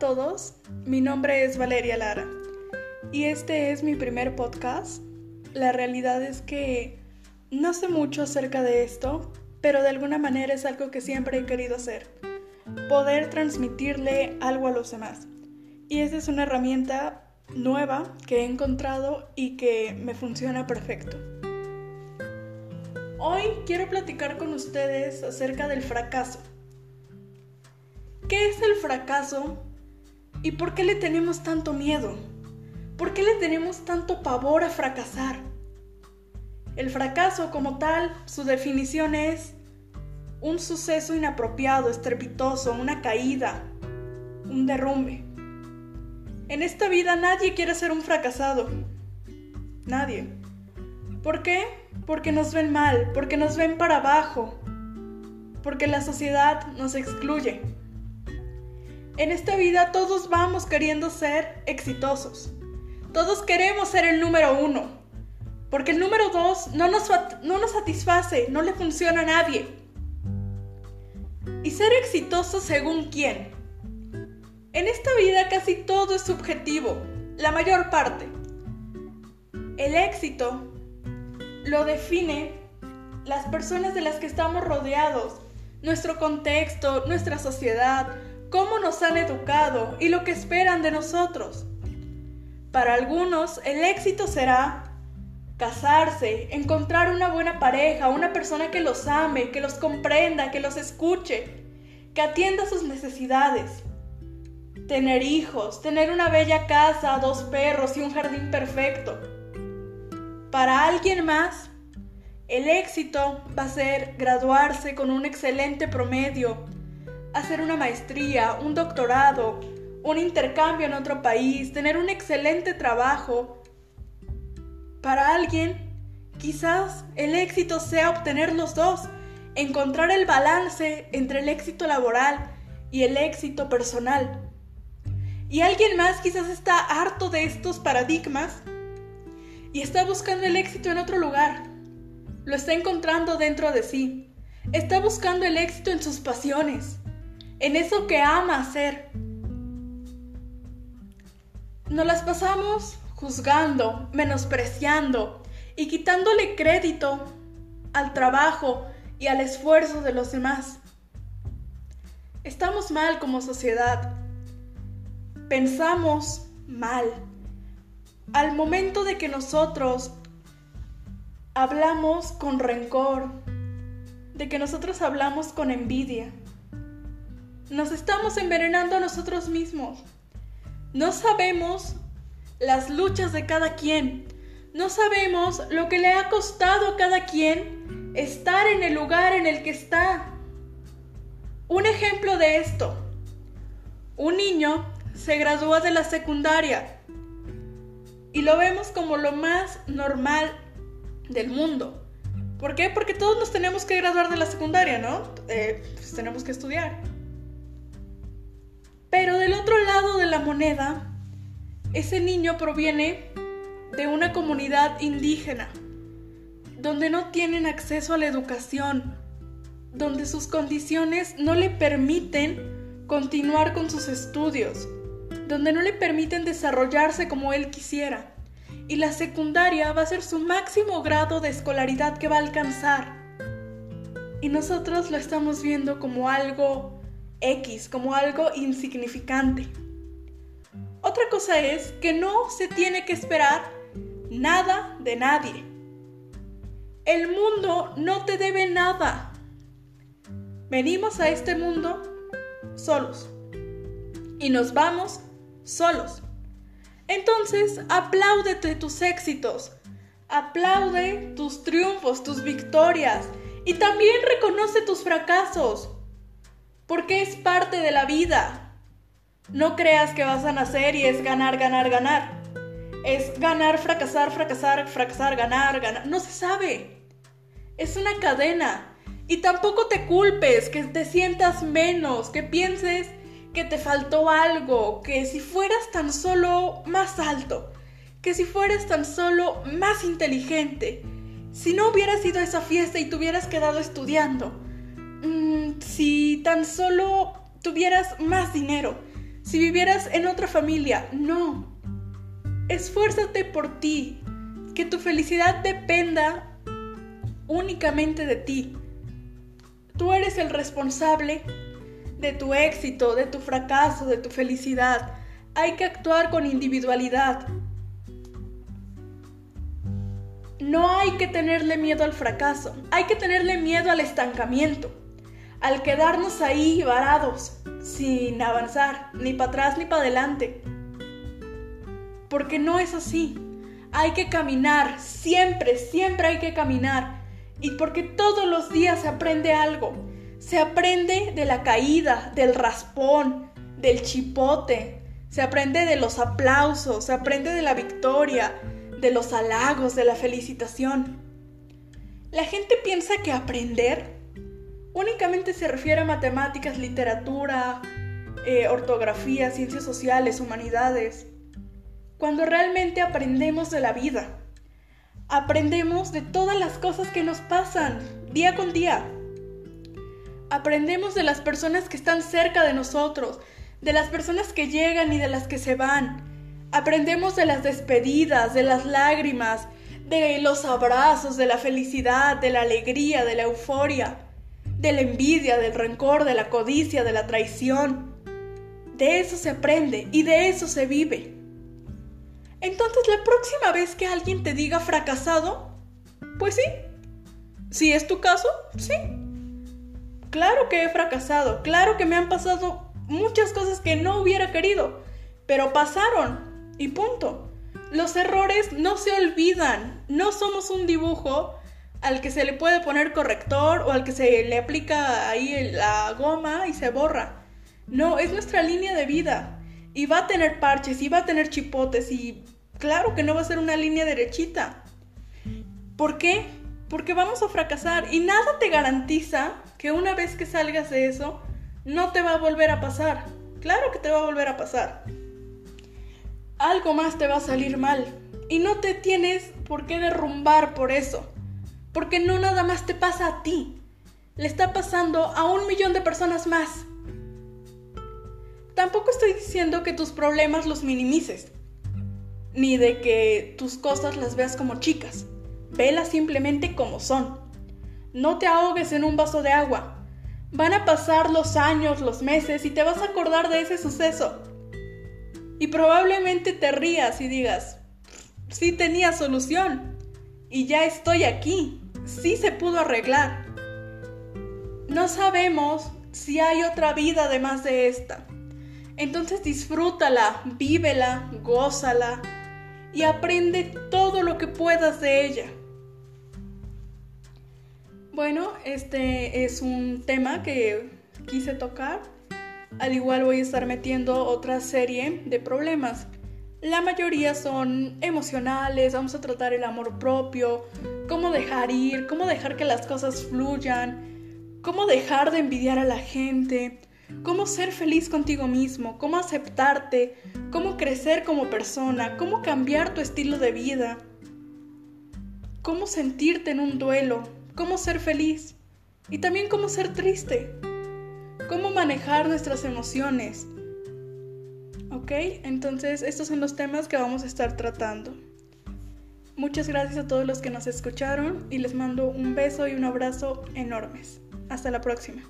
todos, mi nombre es Valeria Lara y este es mi primer podcast. La realidad es que no sé mucho acerca de esto, pero de alguna manera es algo que siempre he querido hacer, poder transmitirle algo a los demás. Y esa es una herramienta nueva que he encontrado y que me funciona perfecto. Hoy quiero platicar con ustedes acerca del fracaso. ¿Qué es el fracaso ¿Y por qué le tenemos tanto miedo? ¿Por qué le tenemos tanto pavor a fracasar? El fracaso como tal, su definición es un suceso inapropiado, estrepitoso, una caída, un derrumbe. En esta vida nadie quiere ser un fracasado. Nadie. ¿Por qué? Porque nos ven mal, porque nos ven para abajo, porque la sociedad nos excluye. En esta vida todos vamos queriendo ser exitosos. Todos queremos ser el número uno. Porque el número dos no nos, no satisface, no le funciona a nadie. ¿Y ser exitoso según quién? En esta vida casi todo es subjetivo, la mayor parte. El éxito lo define las personas de las que estamos rodeados, nuestro contexto, nuestra sociedad, cómo nos han educado y lo que esperan de nosotros. Para algunos, el éxito será casarse, encontrar una buena pareja, una persona que los ame, que los comprenda, que los escuche, que atienda sus necesidades. Tener hijos, tener una bella casa, dos perros y un jardín perfecto. Para alguien más, el éxito va a ser graduarse con un excelente promedio, hacer una maestría, un doctorado, un intercambio en otro país, tener un excelente trabajo. Para alguien, quizás el éxito sea obtener los dos, encontrar el balance entre el éxito laboral y el éxito personal. Y alguien más quizás está harto de estos paradigmas y está buscando el éxito en otro lugar. Lo está encontrando dentro de sí. Está buscando el éxito en sus pasiones, en eso que ama hacer. Nos las pasamos juzgando, menospreciando y quitándole crédito al trabajo y al esfuerzo de los demás. Estamos mal como sociedad. Pensamos mal. Al momento de que nosotros hablamos con rencor, de que nosotros hablamos con envidia, nos estamos envenenando a nosotros mismos. No sabemos las luchas de cada quien. No sabemos lo que le ha costado a cada quien estar en el lugar en el que está. Un ejemplo de esto. Un niño se gradúa de la secundaria y lo vemos como lo más normal del mundo. ¿Por qué? Porque todos nos tenemos que graduar de la secundaria, ¿no? Eh, pues tenemos que estudiar. Pero del otro lado de la moneda, ese niño proviene de una comunidad indígena, donde no tienen acceso a la educación, donde sus condiciones no le permiten continuar con sus estudios, donde no le permiten desarrollarse como él quisiera. Y la secundaria va a ser su máximo grado de escolaridad que va a alcanzar. Y nosotros lo estamos viendo como algo X, como algo insignificante. Otra cosa es que no se tiene que esperar nada de nadie. El mundo no te debe nada. Venimos a este mundo solos y nos vamos solos. Entonces, apláudete tus éxitos, aplaude tus triunfos, tus victorias y también reconoce tus fracasos porque es parte de la vida. No creas que vas a nacer y es ganar, ganar, ganar. Es ganar, fracasar, fracasar, fracasar, ganar, ganar. No se sabe. Es una cadena. Y tampoco te culpes, que te sientas menos, que pienses que te faltó algo, que si fueras tan solo más alto, que si fueras tan solo más inteligente, si no hubieras ido a esa fiesta y te hubieras quedado estudiando, Mm, si tan solo tuvieras más dinero, si vivieras en otra familia. No. Esfuérzate por ti. Que tu felicidad dependa únicamente de ti. Tú eres el responsable de tu éxito, de tu fracaso, de tu felicidad. Hay que actuar con individualidad. No hay que tenerle miedo al fracaso, hay que tenerle miedo al estancamiento, al quedarnos ahí varados, sin avanzar, ni para atrás ni para adelante. Porque no es así. Hay que caminar, siempre, siempre hay que caminar. Y porque todos los días se aprende algo. Se aprende de la caída, del raspón, del chipote. Se aprende de los aplausos, se aprende de la victoria, de los halagos, de la felicitación. La gente piensa que aprender únicamente se refiere a matemáticas, literatura, eh, ortografía, ciencias sociales, humanidades, cuando realmente aprendemos de la vida. Aprendemos de todas las cosas que nos pasan día con día. Aprendemos de las personas que están cerca de nosotros, de las personas que llegan y de las que se van. Aprendemos de las despedidas, de las lágrimas, de los abrazos, de la felicidad, de la alegría, de la euforia, de la envidia, del rencor, de la codicia, de la traición. De eso se aprende y de eso se vive. Entonces la próxima vez que alguien te diga fracasado, pues sí. Si es tu caso, sí. Claro que he fracasado, claro que me han pasado muchas cosas que no hubiera querido, pero pasaron y punto. Los errores no se olvidan. No somos un dibujo al que se le puede poner corrector o al que se le aplica ahí la goma y se borra. No, es nuestra línea de vida. Y va a tener parches y va a tener chipotes y claro que no va a ser una línea derechita. ¿Por qué? Porque vamos a fracasar y nada te garantiza que una vez que salgas de eso no te va a volver a pasar. Claro que te va a volver a pasar algo más te va a salir mal. Y no te tienes por qué derrumbar por eso. Porque no nada más te pasa a ti. Le está pasando a un millón de personas más. Tampoco estoy diciendo que tus problemas los minimices. Ni de que tus cosas las veas como chicas. Velas simplemente como son. No te ahogues en un vaso de agua. Van a pasar los años, los meses y te vas a acordar de ese suceso y probablemente te rías y digas, sí tenía solución y ya estoy aquí, sí se pudo arreglar. No sabemos si hay otra vida además de esta. Entonces disfrútala, vívela, gózala y aprende todo lo que puedas de ella. Bueno, este es un tema que quise tocar al igual voy a estar metiendo otra serie de problemas. La mayoría son emocionales, vamos a tratar el amor propio, cómo dejar ir, cómo dejar que las cosas fluyan, cómo dejar de envidiar a la gente, cómo ser feliz contigo mismo, cómo aceptarte, cómo crecer como persona, cómo cambiar tu estilo de vida, cómo sentirte en un duelo, cómo ser feliz y también cómo ser triste cómo manejar nuestras emociones. ¿Ok? Entonces estos son los temas que vamos a estar tratando. Muchas gracias a todos los que nos escucharon y les mando un beso y un abrazo enormes. Hasta la próxima.